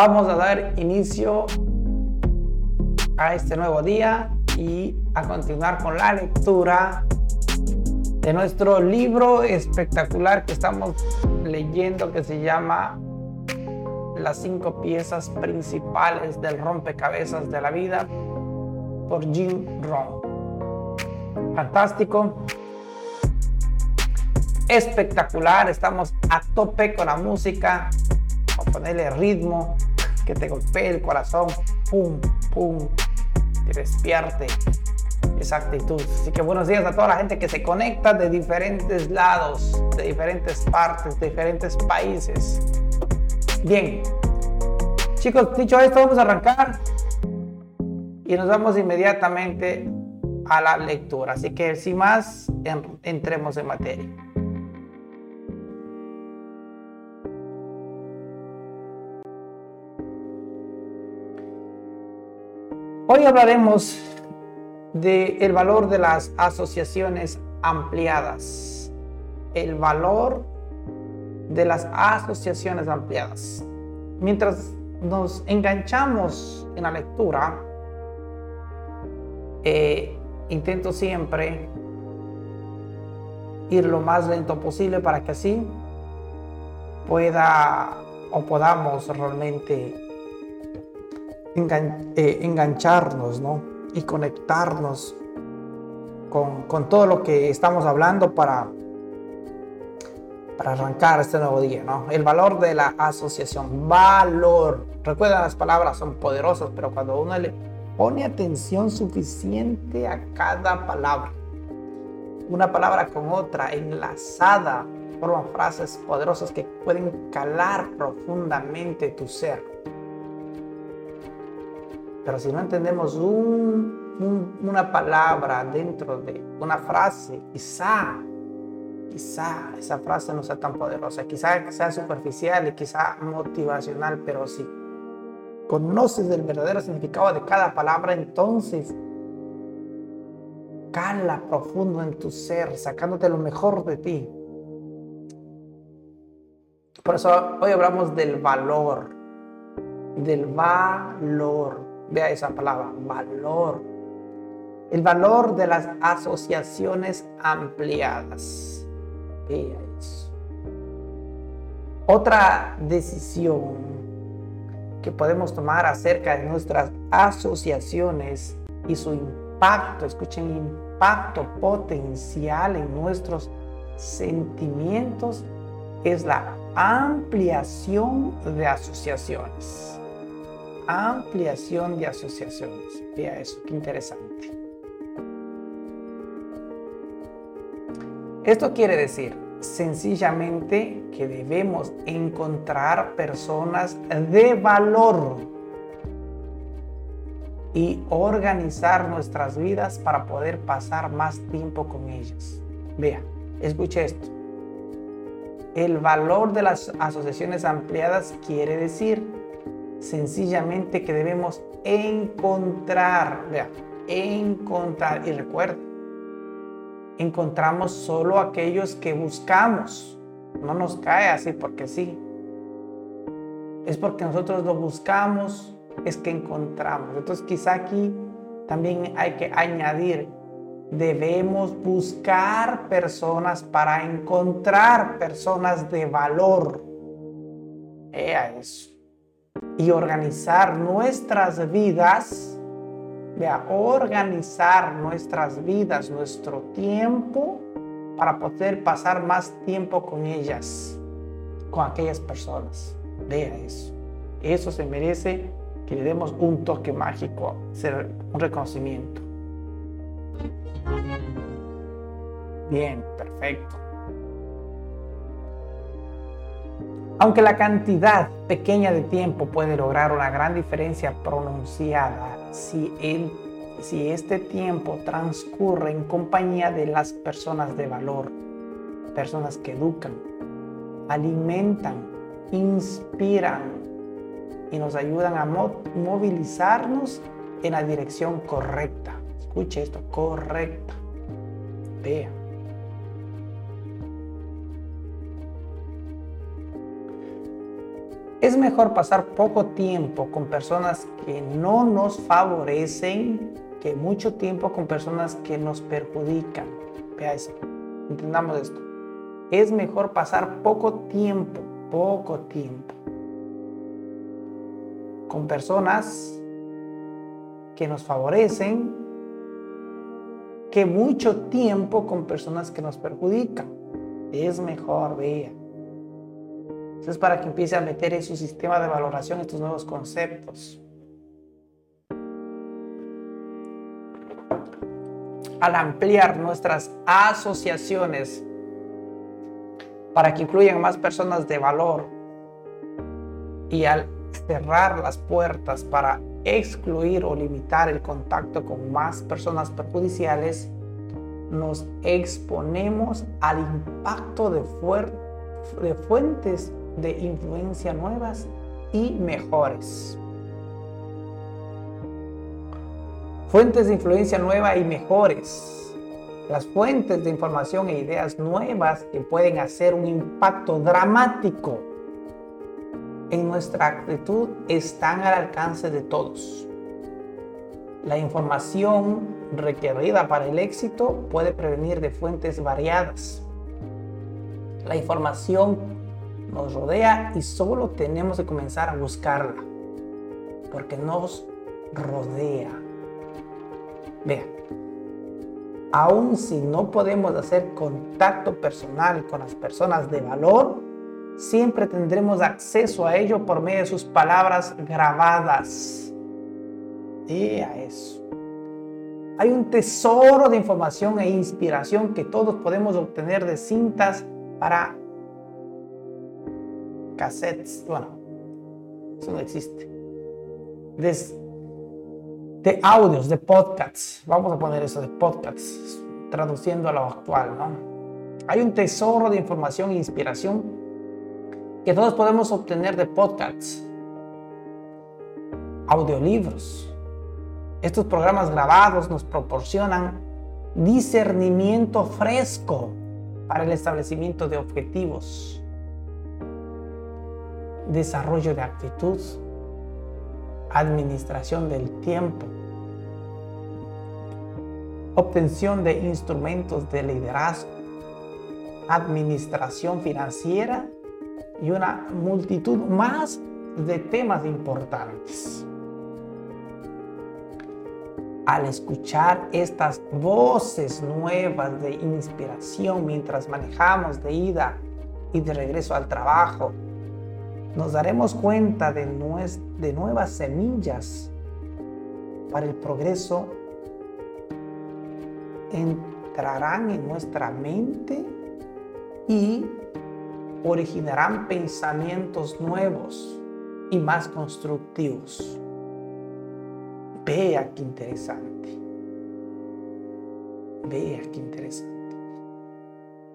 Vamos a dar inicio a este nuevo día y a continuar con la lectura de nuestro libro espectacular que estamos leyendo que se llama Las cinco piezas principales del rompecabezas de la vida por Jim Rohn. Fantástico, espectacular, estamos a tope con la música, a ponerle ritmo, que te golpee el corazón, pum, pum, que despierte esa actitud. Así que buenos días a toda la gente que se conecta de diferentes lados, de diferentes partes, de diferentes países. Bien, chicos, dicho esto, vamos a arrancar y nos vamos inmediatamente a la lectura. Así que sin más, entremos en materia. Hoy hablaremos del valor de las asociaciones ampliadas. El valor de las asociaciones ampliadas. Mientras nos enganchamos en la lectura, eh, intento siempre ir lo más lento posible para que así pueda o podamos realmente eh, engancharnos, ¿no? Y conectarnos con, todo lo que estamos hablando para, para arrancar este nuevo día, ¿no? El valor de la asociación, valor. Recuerda, las palabras son poderosas, pero cuando uno le pone atención suficiente a cada palabra, una palabra con otra enlazada, forman frases poderosas que pueden calar profundamente tu ser. Pero si no entendemos una palabra dentro de una frase, quizá, quizá esa frase no sea tan poderosa, quizá sea superficial y quizá motivacional, pero si conoces el verdadero significado de cada palabra, entonces cala profundo en tu ser, sacándote lo mejor de ti. Por eso hoy hablamos del valor, del valor. Vea esa palabra, valor. El valor de las asociaciones ampliadas. Vea eso. Otra decisión que podemos tomar acerca de nuestras asociaciones y su impacto, escuchen, impacto potencial en nuestros sentimientos es la ampliación de asociaciones ampliación de asociaciones. Vea eso, qué interesante. Esto quiere decir sencillamente que debemos encontrar personas de valor y organizar nuestras vidas para poder pasar más tiempo con ellas. Vea, escuche esto. El valor de las asociaciones ampliadas quiere decir sencillamente que debemos encontrar, vea, encontrar, y recuerda, encontramos solo aquellos que buscamos, no nos cae así porque sí, es porque nosotros lo buscamos, es que encontramos. Entonces quizá aquí también hay que añadir, debemos buscar personas para encontrar personas de valor. Ea eso y organizar nuestras vidas, vea, organizar nuestras vidas, nuestro tiempo, para poder pasar más tiempo con ellas, con aquellas personas. Vea eso. Eso se merece que le demos un toque mágico, un reconocimiento. Bien, perfecto. Aunque la cantidad pequeña de tiempo puede lograr una gran diferencia pronunciada si, este tiempo transcurre en compañía de las personas de valor, personas que educan, alimentan, inspiran y nos ayudan a movilizarnos en la dirección correcta. Escuche esto, correcta. Vea. Es mejor pasar poco tiempo con personas que no nos favorecen que mucho tiempo con personas que nos perjudican. Vea eso. Entendamos esto. Es mejor pasar poco tiempo, poco tiempo con personas que nos favorecen que mucho tiempo con personas que nos perjudican. Es mejor, vea. Eso es para que empiece a meter en su sistema de valoración estos nuevos conceptos. Al ampliar nuestras asociaciones para que incluyan más personas de valor y al cerrar las puertas para excluir o limitar el contacto con más personas perjudiciales, nos exponemos al impacto de, de fuentes de influencia nuevas y mejores. Fuentes de influencia nueva y mejores. Las fuentes de información e ideas nuevas que pueden hacer un impacto dramático en nuestra actitud están al alcance de todos. La información requerida para el éxito puede prevenir de fuentes variadas. La información nos rodea y solo tenemos que comenzar a buscarla, porque nos rodea. Vean, aun si no podemos hacer contacto personal con las personas de valor, siempre tendremos acceso a ello por medio de sus palabras grabadas. Y a eso. Hay un tesoro de información e inspiración que todos podemos obtener de cintas para cassettes. Bueno, eso no existe. De, de audios, de podcasts. Vamos a poner eso de podcasts, traduciendo a lo actual, ¿no? Hay un tesoro de información e inspiración que todos podemos obtener de podcasts, audiolibros. Estos programas grabados nos proporcionan discernimiento fresco para el establecimiento de objetivos, desarrollo de actitud, administración del tiempo, obtención de instrumentos de liderazgo, administración financiera y una multitud más de temas importantes. Al escuchar estas voces nuevas de inspiración mientras manejamos de ida y de regreso al trabajo, nos daremos cuenta de, de nuevas semillas para el progreso entrarán en nuestra mente y originarán pensamientos nuevos y más constructivos. Vea qué interesante. Vea qué interesante.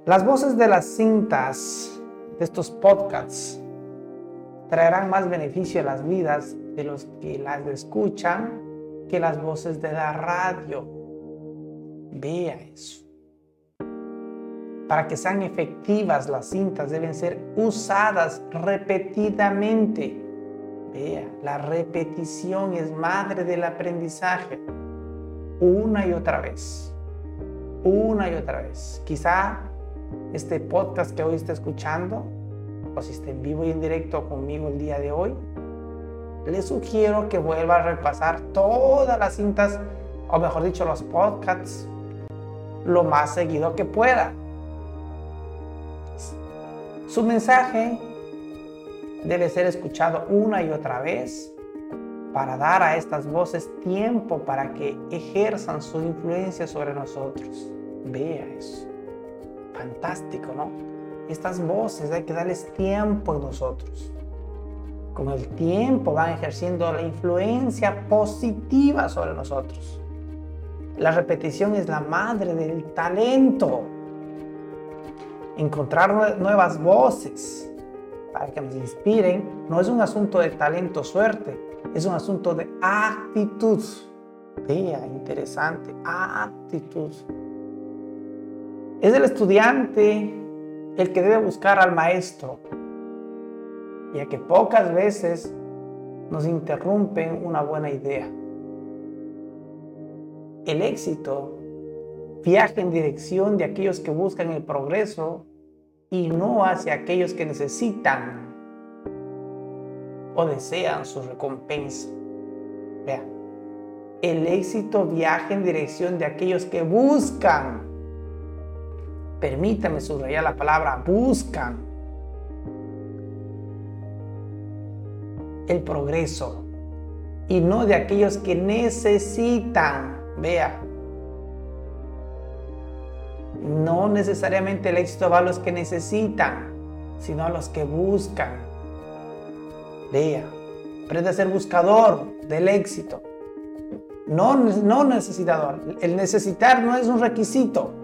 Las voces de las cintas de estos podcasts traerán más beneficio a las vidas de los que las escuchan que las voces de la radio. Vea eso. Para que sean efectivas las cintas deben ser usadas repetidamente. Vea, la repetición es madre del aprendizaje. Una y otra vez. Una y otra vez. Quizá este podcast que hoy está escuchando, o si está en vivo y en directo conmigo el día de hoy, le sugiero que vuelva a repasar todas las cintas, o mejor dicho, los podcasts, lo más seguido que pueda su mensaje debe ser escuchado una y otra vez para dar a estas voces tiempo para que ejerzan su influencia sobre nosotros. Vea eso. Fantástico, ¿no? Estas voces hay que darles tiempo en nosotros. Con el tiempo van ejerciendo la influencia positiva sobre nosotros. La repetición es la madre del talento encontrar nuevas voces para que nos inspiren, no es un asunto de talento, suerte, es un asunto de actitud. Vea, interesante, actitud. Es el estudiante el que debe buscar al maestro. ya que pocas veces nos interrumpen una buena idea. El éxito viaja en dirección de aquellos que buscan el progreso y no hacia aquellos que necesitan o desean su recompensa. Vea, el éxito viaja en dirección de aquellos que buscan. Permítame subrayar la palabra buscan. El progreso y no de aquellos que necesitan. Vea, no necesariamente el éxito va a los que necesitan, sino a los que buscan. Vea, aprende a ser buscador del éxito, no, no necesitador. El necesitar no es un requisito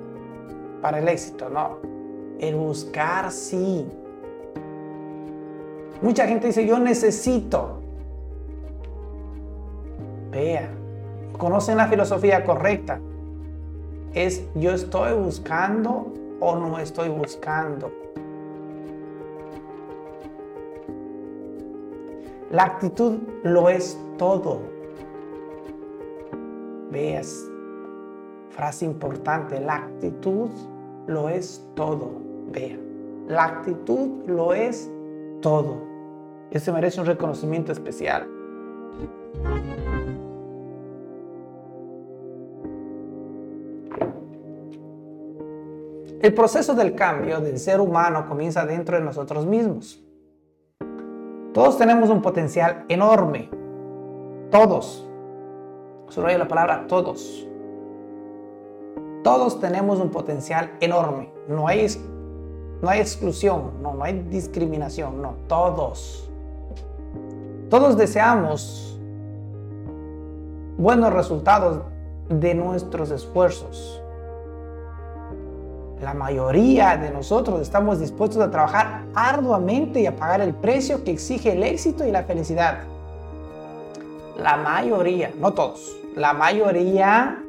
para el éxito, no. El buscar sí. Mucha gente dice, yo necesito. Vea, conocen la filosofía correcta es yo estoy buscando o no estoy buscando. La actitud lo es todo. Veas, frase importante, la actitud lo es todo. Vea, la actitud lo es todo. Ese merece un reconocimiento especial. El proceso del cambio del ser humano comienza dentro de nosotros mismos. Todos tenemos un potencial enorme. Todos. Subrayo la palabra todos. Todos tenemos un potencial enorme. No hay, no hay exclusión, no, no hay discriminación, no. Todos. Todos deseamos buenos resultados de nuestros esfuerzos la mayoría de nosotros estamos dispuestos a trabajar arduamente y a pagar el precio que exige el éxito y la felicidad. La mayoría, no todos, la mayoría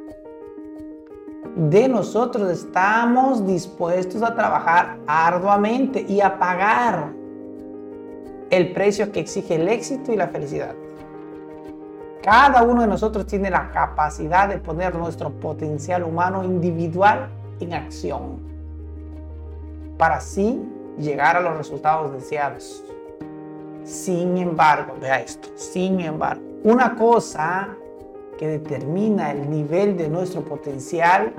de nosotros estamos dispuestos a trabajar arduamente y a pagar el precio que exige el éxito y la felicidad. Cada uno de nosotros tiene la capacidad de poner nuestro potencial humano individual en acción para así llegar a los resultados deseados. Sin embargo, vea esto, sin embargo, una cosa que determina el nivel de nuestro potencial,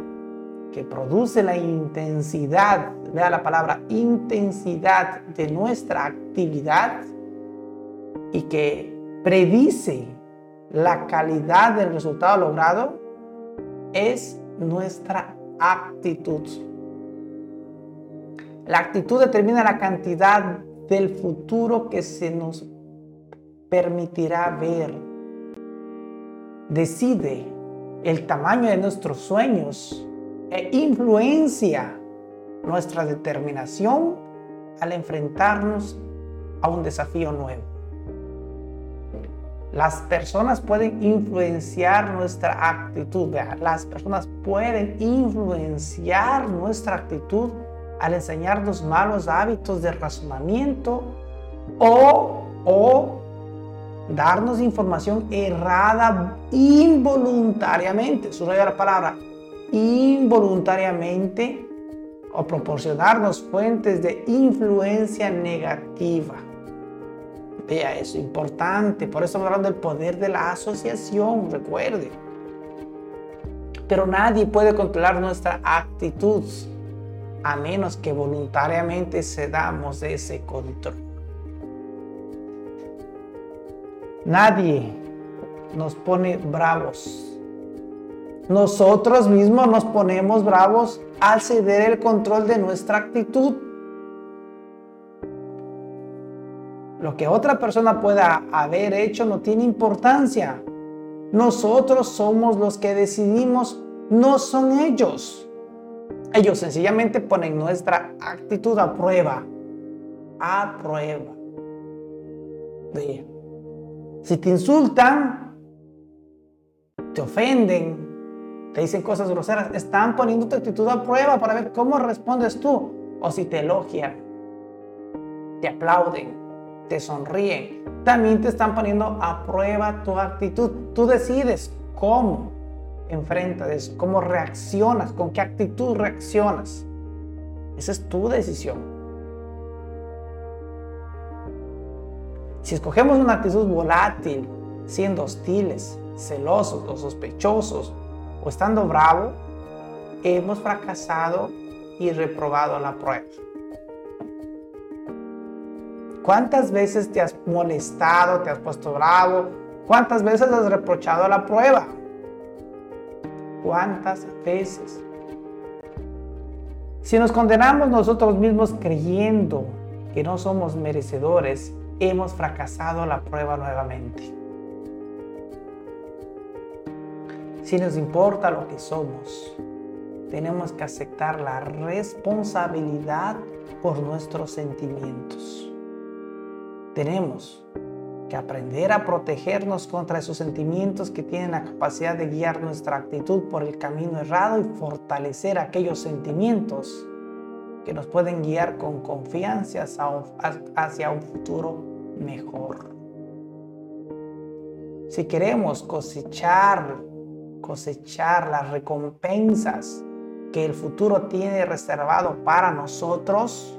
que produce la intensidad, vea la palabra intensidad de nuestra actividad y que predice la calidad del resultado logrado, es nuestra actitud. La actitud determina la cantidad del futuro que se nos permitirá ver. Decide el tamaño de nuestros sueños e influencia nuestra determinación al enfrentarnos a un desafío nuevo. Las personas pueden influenciar nuestra actitud. las personas pueden influenciar nuestra actitud al enseñarnos malos hábitos de razonamiento o, o darnos información errada involuntariamente. Subraya la palabra involuntariamente o proporcionarnos fuentes de influencia negativa. Vea eso, importante. Por eso hablando del poder de la asociación, recuerde. Pero nadie puede controlar nuestra actitud a menos que voluntariamente cedamos ese control. Nadie nos pone bravos. Nosotros mismos nos ponemos bravos al ceder el control de nuestra actitud. Lo que otra persona pueda haber hecho no tiene importancia. Nosotros somos los que decidimos, no son ellos. Ellos sencillamente ponen nuestra actitud a prueba. A prueba. Si te insultan, te ofenden, te dicen cosas groseras, están poniendo tu actitud a prueba para ver cómo respondes tú. O si te elogian, te aplauden, te sonríen, también te están poniendo a prueba tu actitud. Tú decides cómo enfrentas cómo reaccionas, con qué actitud reaccionas. Esa es tu decisión. Si escogemos una actitud volátil, siendo hostiles, celosos o sospechosos, o estando bravo, hemos fracasado y reprobado la prueba. ¿Cuántas veces te has molestado, te has puesto bravo? ¿Cuántas veces has reprochado la prueba? ¿Cuántas veces? Si nos condenamos nosotros mismos creyendo que no somos merecedores, hemos fracasado la prueba nuevamente. Si nos importa lo que somos, tenemos que aceptar la responsabilidad por nuestros sentimientos. Tenemos que aprender a protegernos contra esos sentimientos que tienen la capacidad de guiar nuestra actitud por el camino errado y fortalecer aquellos sentimientos que nos pueden guiar con confianza hacia un futuro mejor. Si queremos cosechar, cosechar las recompensas que el futuro tiene reservado para nosotros,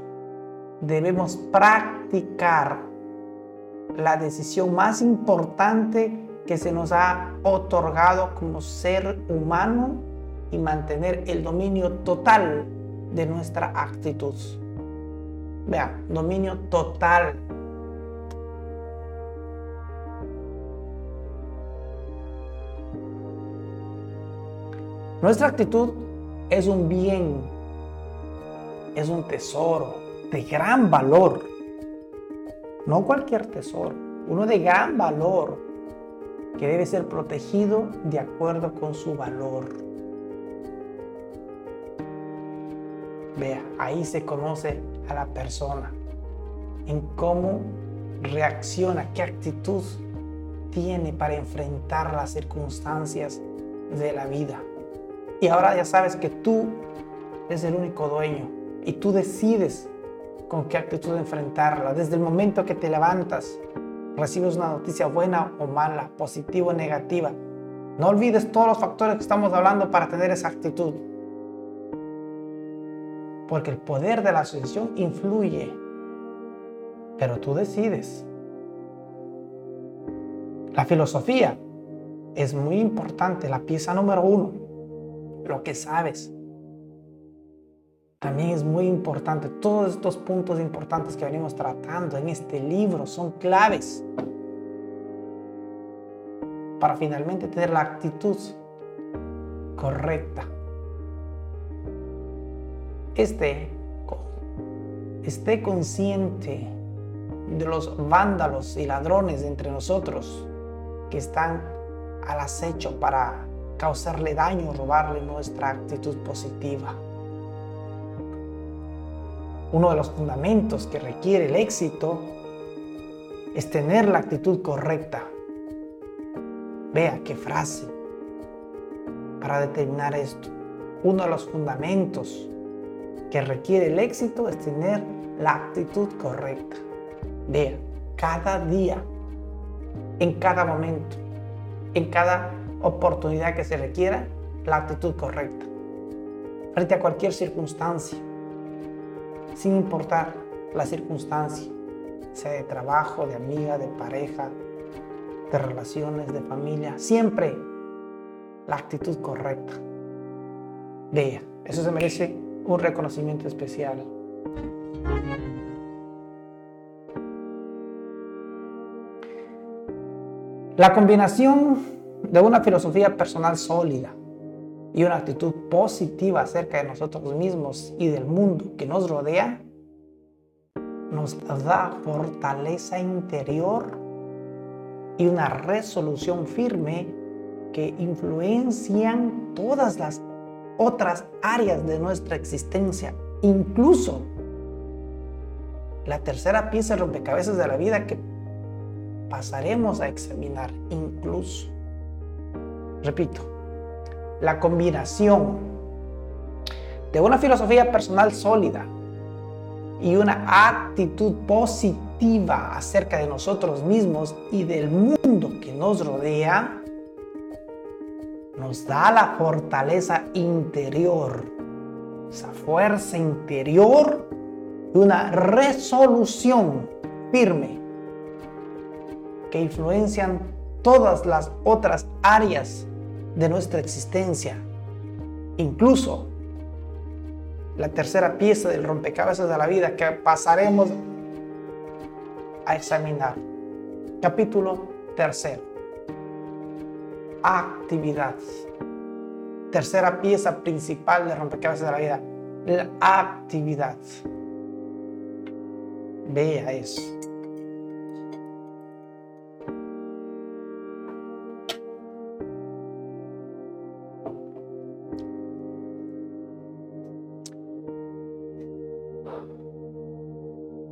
debemos practicar la decisión más importante que se nos ha otorgado como ser humano y mantener el dominio total de nuestra actitud. Vea, dominio total. Nuestra actitud es un bien, es un tesoro de gran valor no cualquier tesoro, uno de gran valor que debe ser protegido de acuerdo con su valor. Vea, ahí se conoce a la persona, en cómo reacciona, qué actitud tiene para enfrentar las circunstancias de la vida. Y ahora ya sabes que tú eres el único dueño y tú decides con qué actitud enfrentarla. Desde el momento que te levantas, recibes una noticia buena o mala, positiva o negativa. No olvides todos los factores que estamos hablando para tener esa actitud. Porque el poder de la asociación influye, pero tú decides. La filosofía es muy importante, la pieza número uno, lo que sabes también es muy importante. Todos estos puntos importantes que venimos tratando en este libro son claves para finalmente tener la actitud correcta. Este, esté consciente de los vándalos y ladrones entre nosotros que están al acecho para causarle daño, robarle nuestra actitud positiva uno de los fundamentos que requiere el éxito es tener la actitud correcta. Vea qué frase para determinar esto. Uno de los fundamentos que requiere el éxito es tener la actitud correcta. Vea, cada día, en cada momento, en cada oportunidad que se requiera, la actitud correcta. Frente a cualquier circunstancia sin importar la circunstancia, sea de trabajo, de amiga, de pareja, de relaciones, de familia, siempre la actitud correcta de Eso se merece un reconocimiento especial. La combinación de una filosofía personal sólida y una actitud positiva acerca de nosotros mismos y del mundo que nos rodea, nos da fortaleza interior y una resolución firme que influencian todas las otras áreas de nuestra existencia, incluso la tercera pieza de rompecabezas de la vida que pasaremos a examinar, incluso. Repito, la combinación de una filosofía personal sólida y una actitud positiva acerca de nosotros mismos y del mundo que nos rodea, nos da la fortaleza interior, esa fuerza interior y una resolución firme que influencian todas las otras áreas de nuestra existencia, incluso la tercera pieza del rompecabezas de la vida que pasaremos a examinar. Capítulo tercero. Actividad. Tercera pieza principal del rompecabezas de la vida. La actividad. Vea eso.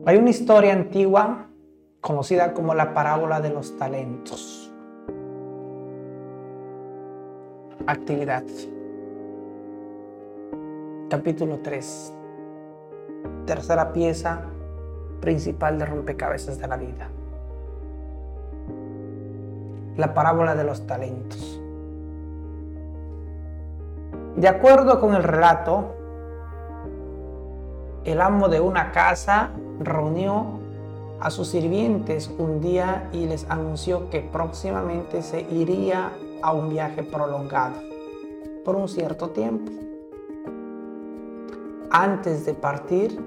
Hay una historia antigua conocida como la parábola de los talentos. Actividad. Capítulo 3. Tercera pieza principal de rompecabezas de la vida. La parábola de los talentos. De acuerdo con el relato, el amo de una casa reunió a sus sirvientes un día y les anunció que próximamente se iría a un viaje prolongado por un cierto tiempo. Antes de partir,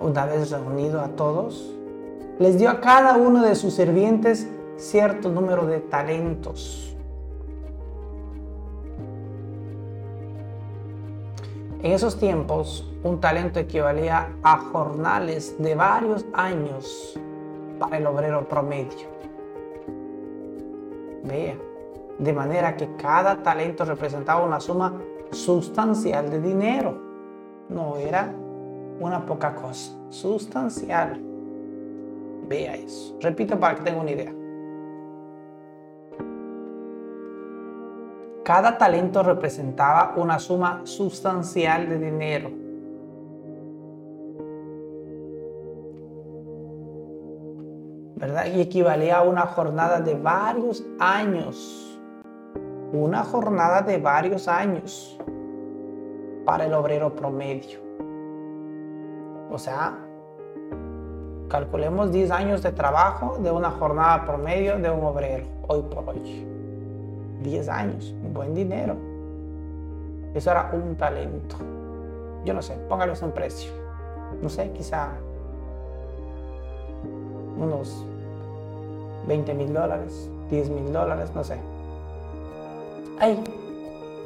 una vez reunido a todos, les dio a cada uno de sus sirvientes cierto número de talentos En esos tiempos, un talento equivalía a jornales de varios años para el obrero promedio. Vea, de manera que cada talento representaba una suma sustancial de dinero. No era una poca cosa, sustancial. Vea eso. Repito para que tenga una idea. Cada talento representaba una suma sustancial de dinero. ¿Verdad? Y equivalía a una jornada de varios años. Una jornada de varios años para el obrero promedio. O sea, calculemos 10 años de trabajo de una jornada promedio de un obrero, hoy por hoy. 10 años, buen dinero. Eso era un talento. Yo no sé, póngalo en precio. No sé, quizá unos 20 mil dólares, 10 mil dólares, no sé. Ahí,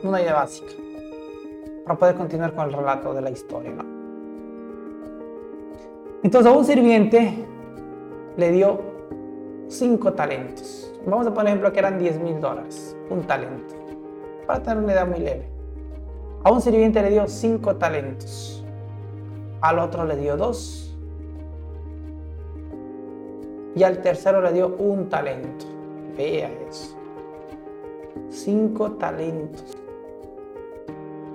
una idea básica. Para poder continuar con el relato de la historia. Entonces a un sirviente le dio cinco talentos. Vamos a poner ejemplo que eran 10 mil dólares un talento, para tener una idea muy leve. A un sirviente le dio cinco talentos, al otro le dio dos y al tercero le dio un talento. Vea eso. Cinco talentos.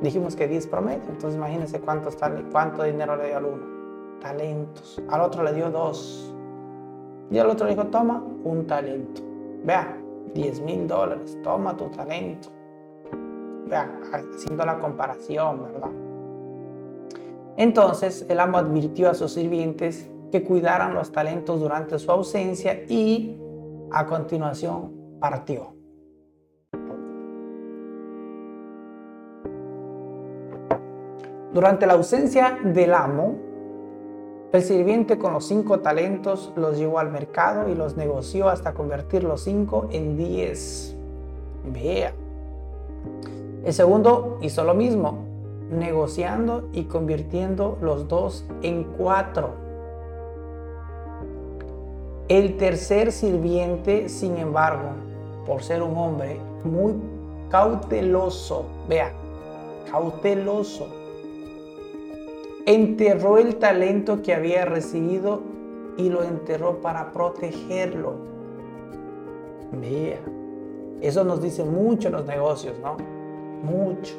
Dijimos que 10 promedio, entonces imagínense cuántos, cuánto dinero le dio al uno. Talentos. Al otro le dio dos. Y al otro le dijo, toma un talento. Vea, 10 mil dólares, toma tu talento. Haciendo la comparación, ¿verdad? Entonces el amo advirtió a sus sirvientes que cuidaran los talentos durante su ausencia y a continuación partió. Durante la ausencia del amo, el sirviente con los cinco talentos los llevó al mercado y los negoció hasta convertir los cinco en diez. Vea. El segundo hizo lo mismo, negociando y convirtiendo los dos en cuatro. El tercer sirviente, sin embargo, por ser un hombre muy cauteloso, vea, cauteloso, enterró el talento que había recibido y lo enterró para protegerlo. Vea, eso nos dice mucho en los negocios, ¿no? Mucho.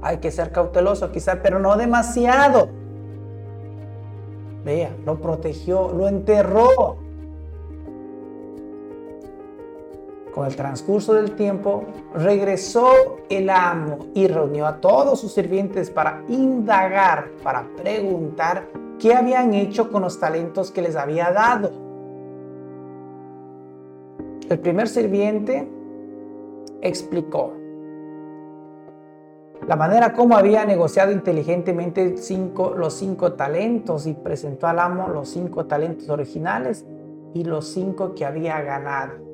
Hay que ser cauteloso quizá, pero no demasiado. Vea, lo protegió, lo enterró. Con el transcurso del tiempo, regresó el amo y reunió a todos sus sirvientes para indagar, para preguntar qué habían hecho con los talentos que les había dado. El primer sirviente explicó la manera como había negociado inteligentemente los cinco talentos y presentó al amo los cinco talentos originales y los cinco que había ganado.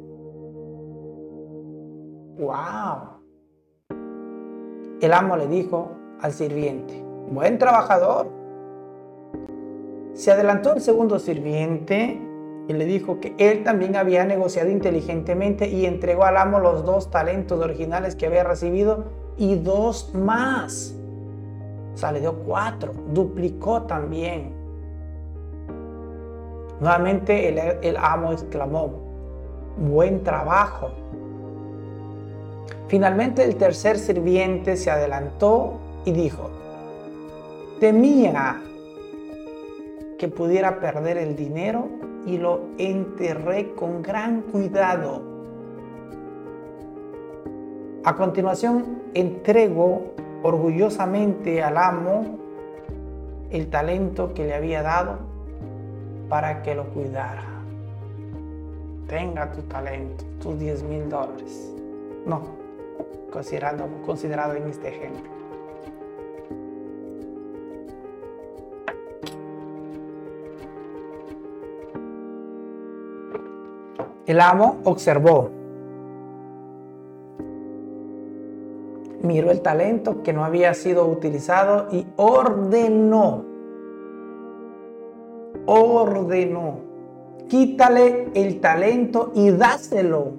¡Wow! El amo le dijo al sirviente, buen trabajador. Se adelantó el segundo sirviente y le dijo que él también había negociado inteligentemente y entregó al amo los dos talentos originales que había recibido y dos más. O sea, le dio cuatro, duplicó también. Nuevamente el, el amo exclamó, buen trabajo. Finalmente el tercer sirviente se adelantó y dijo, temía que pudiera perder el dinero y lo enterré con gran cuidado. A continuación, entrego orgullosamente al amo el talento que le había dado para que lo cuidara. Tenga tu talento, tus 10 mil dólares. No, considerado, considerado en este ejemplo. El amo observó, miró el talento que no había sido utilizado y ordenó, ordenó, quítale el talento y dáselo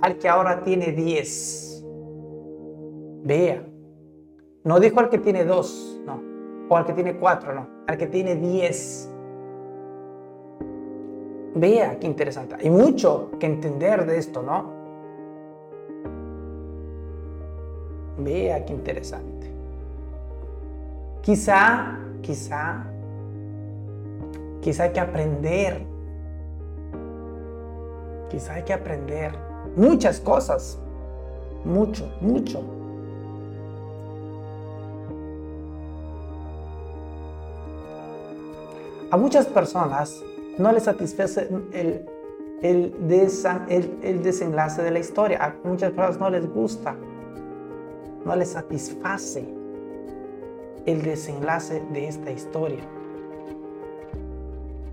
al que ahora tiene 10. Vea, no dijo al que tiene dos, no, o al que tiene cuatro, no, al que tiene 10. Vea qué interesante. Hay mucho que entender de esto, ¿no? Vea qué interesante. Quizá, quizá, quizá hay que aprender. Quizá hay que aprender muchas cosas. Mucho, mucho. A muchas personas no les satisface el, el, desenlace de la historia. A muchas personas no les gusta, no les satisface el desenlace de esta historia.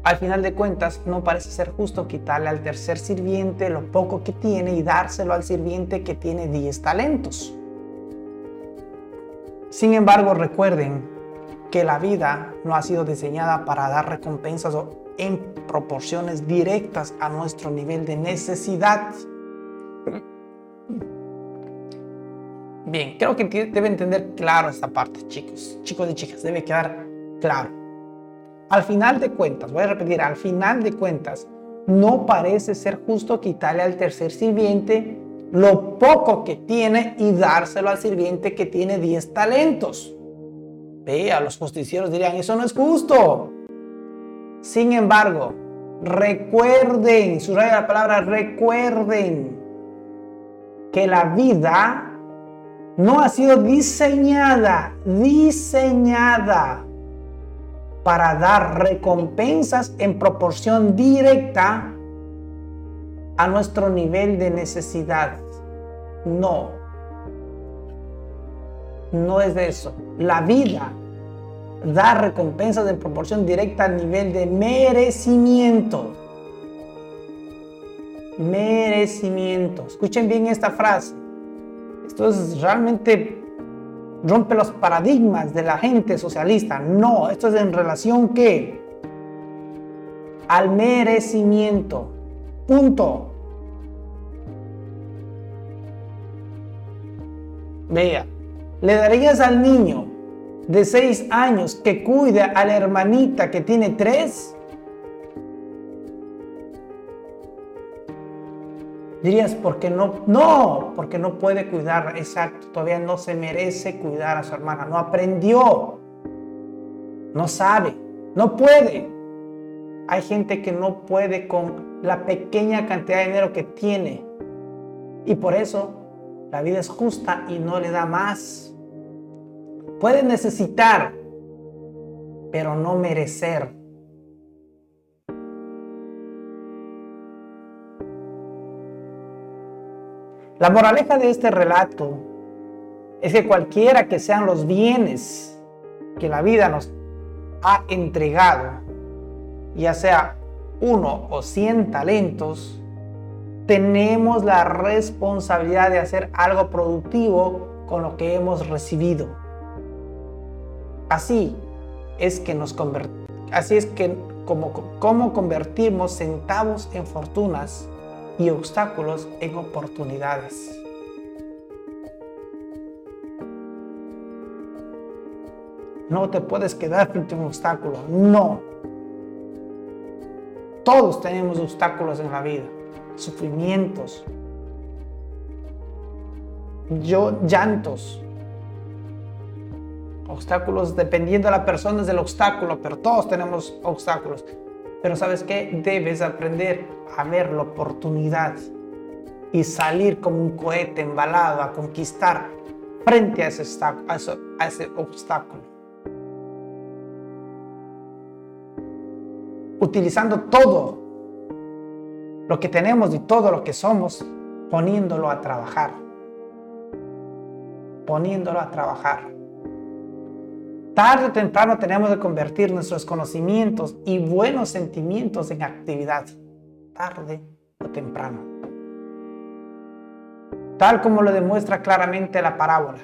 Al final de cuentas, no parece ser justo quitarle al tercer sirviente lo poco que tiene y dárselo al sirviente que tiene 10 talentos. Sin embargo, recuerden que la vida no ha sido diseñada para dar recompensas en proporciones directas a nuestro nivel de necesidad. Bien, creo que debe entender claro esta parte, chicos. Chicos y chicas, debe quedar claro. Al final de cuentas, voy a repetir, al final de cuentas, no parece ser justo quitarle al tercer sirviente lo poco que tiene y dárselo al sirviente que tiene 10 talentos. Vea, los justicieros dirían, eso no es justo. Sin embargo, recuerden, subraya la palabra recuerden, que la vida no ha sido diseñada, diseñada para dar recompensas en proporción directa a nuestro nivel de necesidad. No, no es de eso. La vida dar recompensas en proporción directa a nivel de merecimiento. Merecimiento. Escuchen bien esta frase. Esto es realmente rompe los paradigmas de la gente socialista. No, esto es en relación que al merecimiento. Punto. Vea, le darías al niño de seis años que cuida a la hermanita que tiene tres? Dirías, porque no? No, porque no puede cuidar, exacto, todavía no se merece cuidar a su hermana, no aprendió, no sabe. No puede. Hay gente que no puede con la pequeña cantidad de dinero que tiene. Y por eso la vida es justa y no le da más. Puede necesitar, pero no merecer. La moraleja de este relato es que cualquiera que sean los bienes que la vida nos ha entregado, ya sea uno o cien talentos, tenemos la responsabilidad de hacer algo productivo con lo que hemos recibido. Así es que nos así es que como, convertimos centavos en fortunas y obstáculos en oportunidades. No te puedes quedar frente a un obstáculo, no. Todos tenemos obstáculos en la vida, sufrimientos, yo, llantos, obstáculos, dependiendo de la persona es el obstáculo, pero todos tenemos obstáculos. Pero sabes qué? Debes aprender a ver la oportunidad y salir como un cohete embalado a conquistar frente a ese, a obstáculo. Utilizando todo lo que tenemos y todo lo que somos, poniéndolo a trabajar. Poniéndolo a trabajar. Tarde o temprano tenemos que convertir nuestros conocimientos y buenos sentimientos en actividad. Tarde o temprano. Tal como lo demuestra claramente la parábola.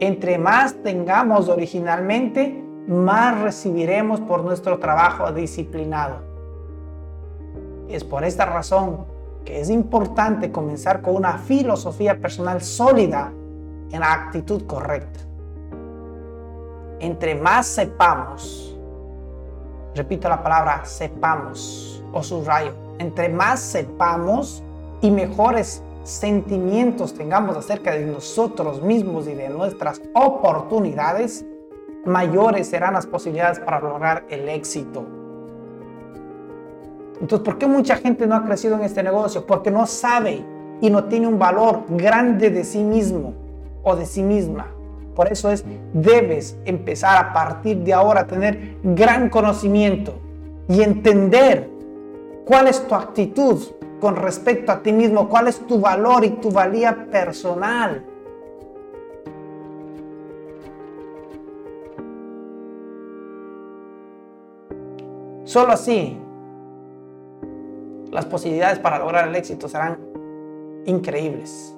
Entre más tengamos originalmente, más recibiremos por nuestro trabajo disciplinado. Es por esta razón que es importante comenzar con una filosofía personal sólida en la actitud correcta entre más sepamos, repito la palabra sepamos o subrayo, entre más sepamos y mejores sentimientos tengamos acerca de nosotros mismos y de nuestras oportunidades, mayores serán las posibilidades para lograr el éxito. Entonces, ¿por qué mucha gente no ha crecido en este negocio? Porque no sabe y no tiene un valor grande de sí mismo o de sí misma. Por eso es, debes empezar a partir de ahora a tener gran conocimiento y entender cuál es tu actitud con respecto a ti mismo, cuál es tu valor y tu valía personal. Solo así las posibilidades para lograr el éxito serán increíbles.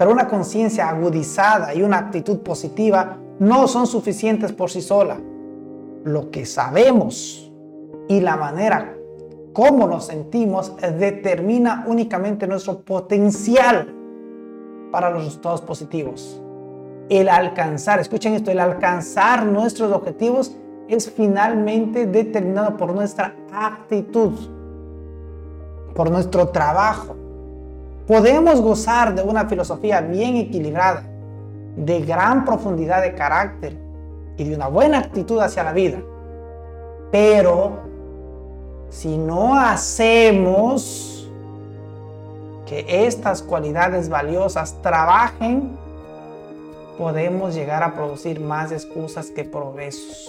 Pero una conciencia agudizada y una actitud positiva no son suficientes por sí sola. Lo que sabemos y la manera como nos sentimos determina únicamente nuestro potencial para los resultados positivos. El alcanzar, escuchen esto, el alcanzar nuestros objetivos es finalmente determinado por nuestra actitud, por nuestro trabajo, podemos gozar de una filosofía bien equilibrada, de gran profundidad de carácter y de una buena actitud hacia la vida. Pero si no hacemos que estas cualidades valiosas trabajen, podemos llegar a producir más excusas que progresos.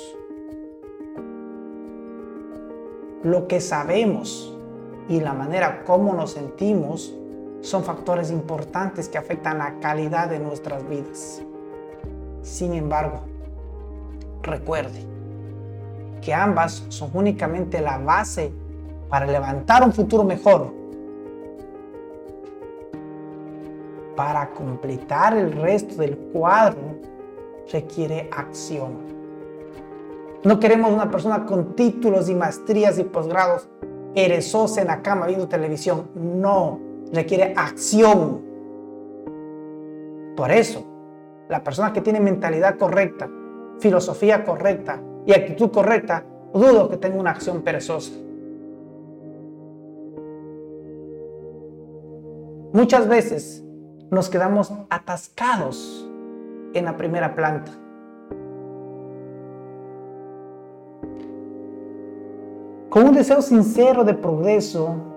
Lo que sabemos y la manera como nos sentimos son factores importantes que afectan la calidad de nuestras vidas. Sin embargo, recuerde que ambas son únicamente la base para levantar un futuro mejor. Para completar el resto del cuadro requiere acción. No queremos una persona con títulos y maestrías y posgrados perezosa en la cama viendo televisión. No requiere acción. Por eso, la persona que tiene mentalidad correcta, filosofía correcta y actitud correcta, dudo que tenga una acción perezosa. Muchas veces nos quedamos atascados en la primera planta. Con un deseo sincero de progreso,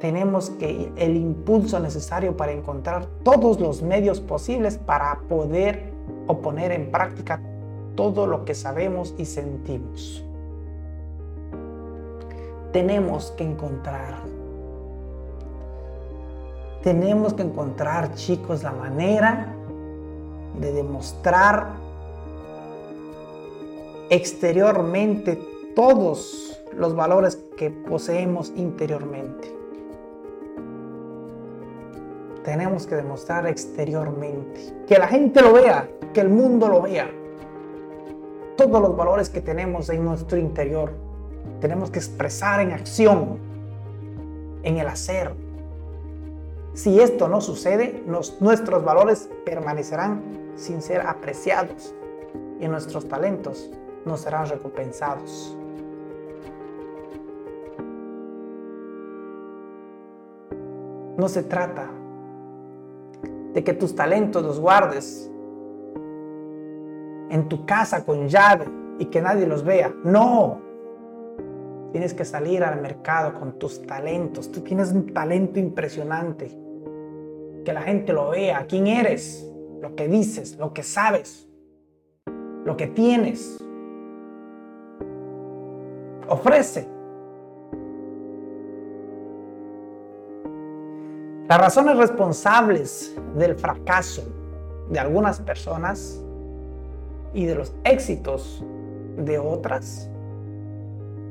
tenemos que el impulso necesario para encontrar todos los medios posibles para poder o poner en práctica todo lo que sabemos y sentimos. Tenemos que encontrar, tenemos que encontrar, chicos, la manera de demostrar exteriormente todos los valores que poseemos interiormente. Tenemos que demostrar exteriormente, que la gente lo vea, que el mundo lo vea. Todos los valores que tenemos en nuestro interior, tenemos que expresar en acción, en el hacer. Si esto no sucede, nuestros valores permanecerán sin ser apreciados y nuestros talentos no serán recompensados. No se trata de que tus talentos los guardes en tu casa con llave y que nadie los vea. No. Tienes que salir al mercado con tus talentos. Tú tienes un talento impresionante. Que la gente lo vea. ¿Quién eres? Lo que dices, lo que sabes, lo que tienes. Ofrece. Las razones responsables del fracaso de algunas personas y de los éxitos de otras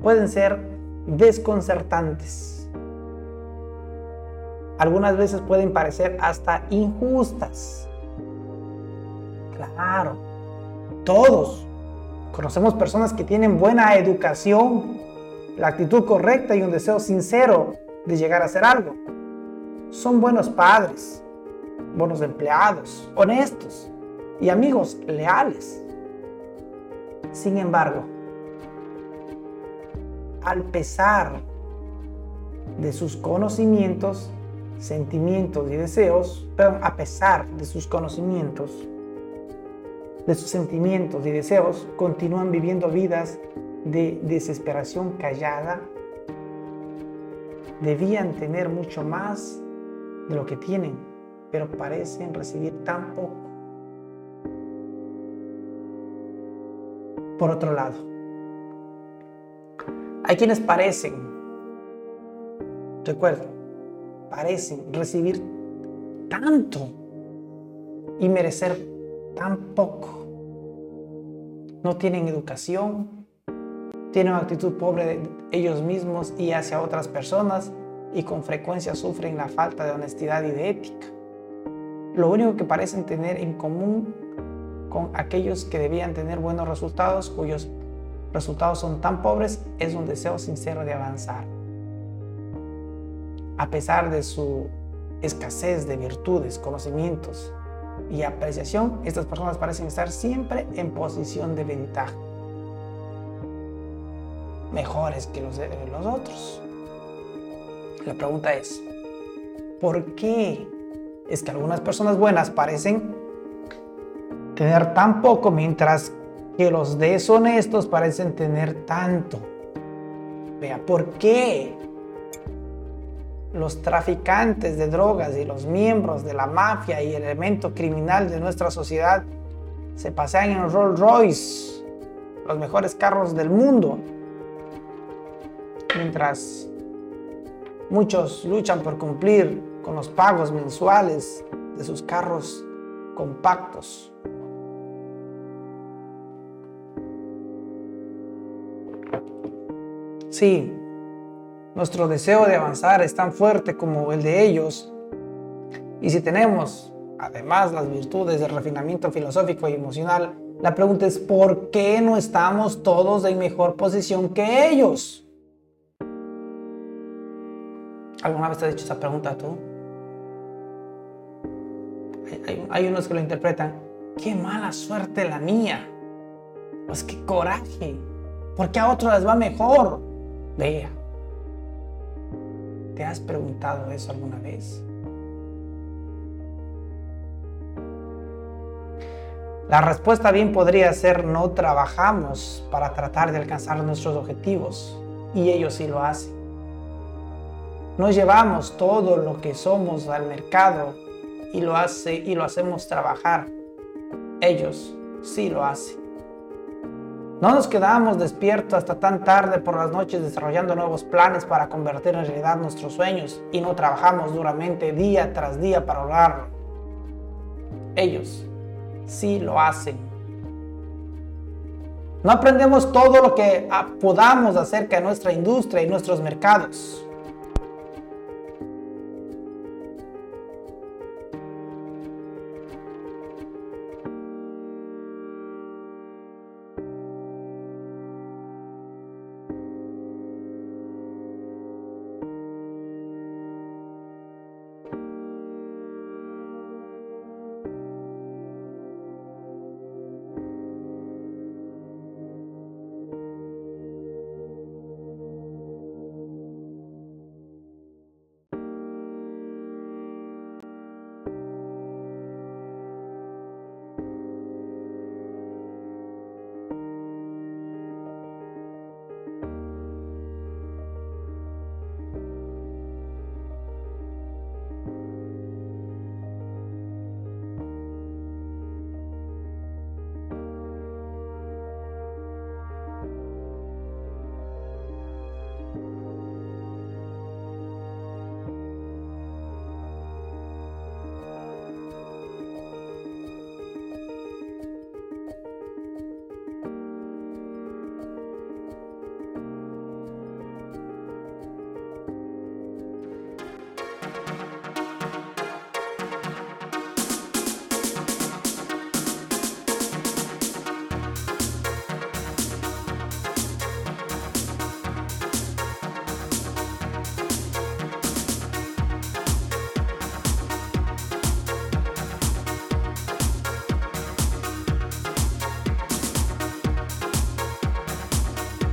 pueden ser desconcertantes. Algunas veces pueden parecer hasta injustas. Claro, todos Conocemos personas que tienen buena educación, la actitud correcta y un deseo sincero de llegar a hacer algo. Son buenos padres, buenos empleados, honestos y amigos leales. Sin embargo, al pesar de sus conocimientos, sentimientos y deseos, pero a pesar de sus conocimientos, de sus sentimientos y deseos, continúan viviendo vidas de desesperación callada. Debían tener mucho más de lo que tienen, pero parecen recibir tan poco. Por otro lado, hay quienes parecen, recuerdo, parecen recibir tanto y merecer tan poco. No tienen educación, tienen una actitud pobre de ellos mismos y hacia otras personas y con frecuencia sufren la falta de honestidad y de ética. Lo único que parecen tener en común con aquellos que debían tener buenos resultados, cuyos resultados son tan pobres, es un deseo sincero de avanzar. A pesar de su escasez de virtudes, conocimientos y apreciación, estas personas parecen estar siempre en posición de ventaja, mejores que los, los otros. La pregunta es, ¿por qué es que algunas personas buenas parecen tener tan poco mientras que los deshonestos parecen tener tanto? Vea, ¿por qué los traficantes de drogas y los miembros de la mafia y el elemento criminal de nuestra sociedad se pasean en Rolls Royce, los mejores carros del mundo, mientras muchos luchan por cumplir con los pagos mensuales de sus carros compactos. Sí, nuestro deseo de avanzar es tan fuerte como el de ellos. Y si tenemos, además, las virtudes del refinamiento filosófico y emocional, la pregunta es, ¿por qué no estamos todos en mejor posición que ellos? ¿Alguna vez te has hecho esa pregunta tú? Hay, unos que lo interpretan, qué mala suerte la mía. Pues qué coraje. ¿Por qué a otros les va mejor? Vea, ¿Te has preguntado eso alguna vez? La respuesta bien podría ser no trabajamos para tratar de alcanzar nuestros objetivos y ellos sí lo hacen. Nos llevamos todo lo que somos al mercado y lo, hace, y lo hacemos trabajar. Ellos sí lo hacen. No nos quedamos despiertos hasta tan tarde por las noches desarrollando nuevos planes para convertir en realidad nuestros sueños y no trabajamos duramente día tras día para lograrlo. Ellos sí lo hacen. No aprendemos todo lo que podamos acerca de nuestra industria y nuestros mercados.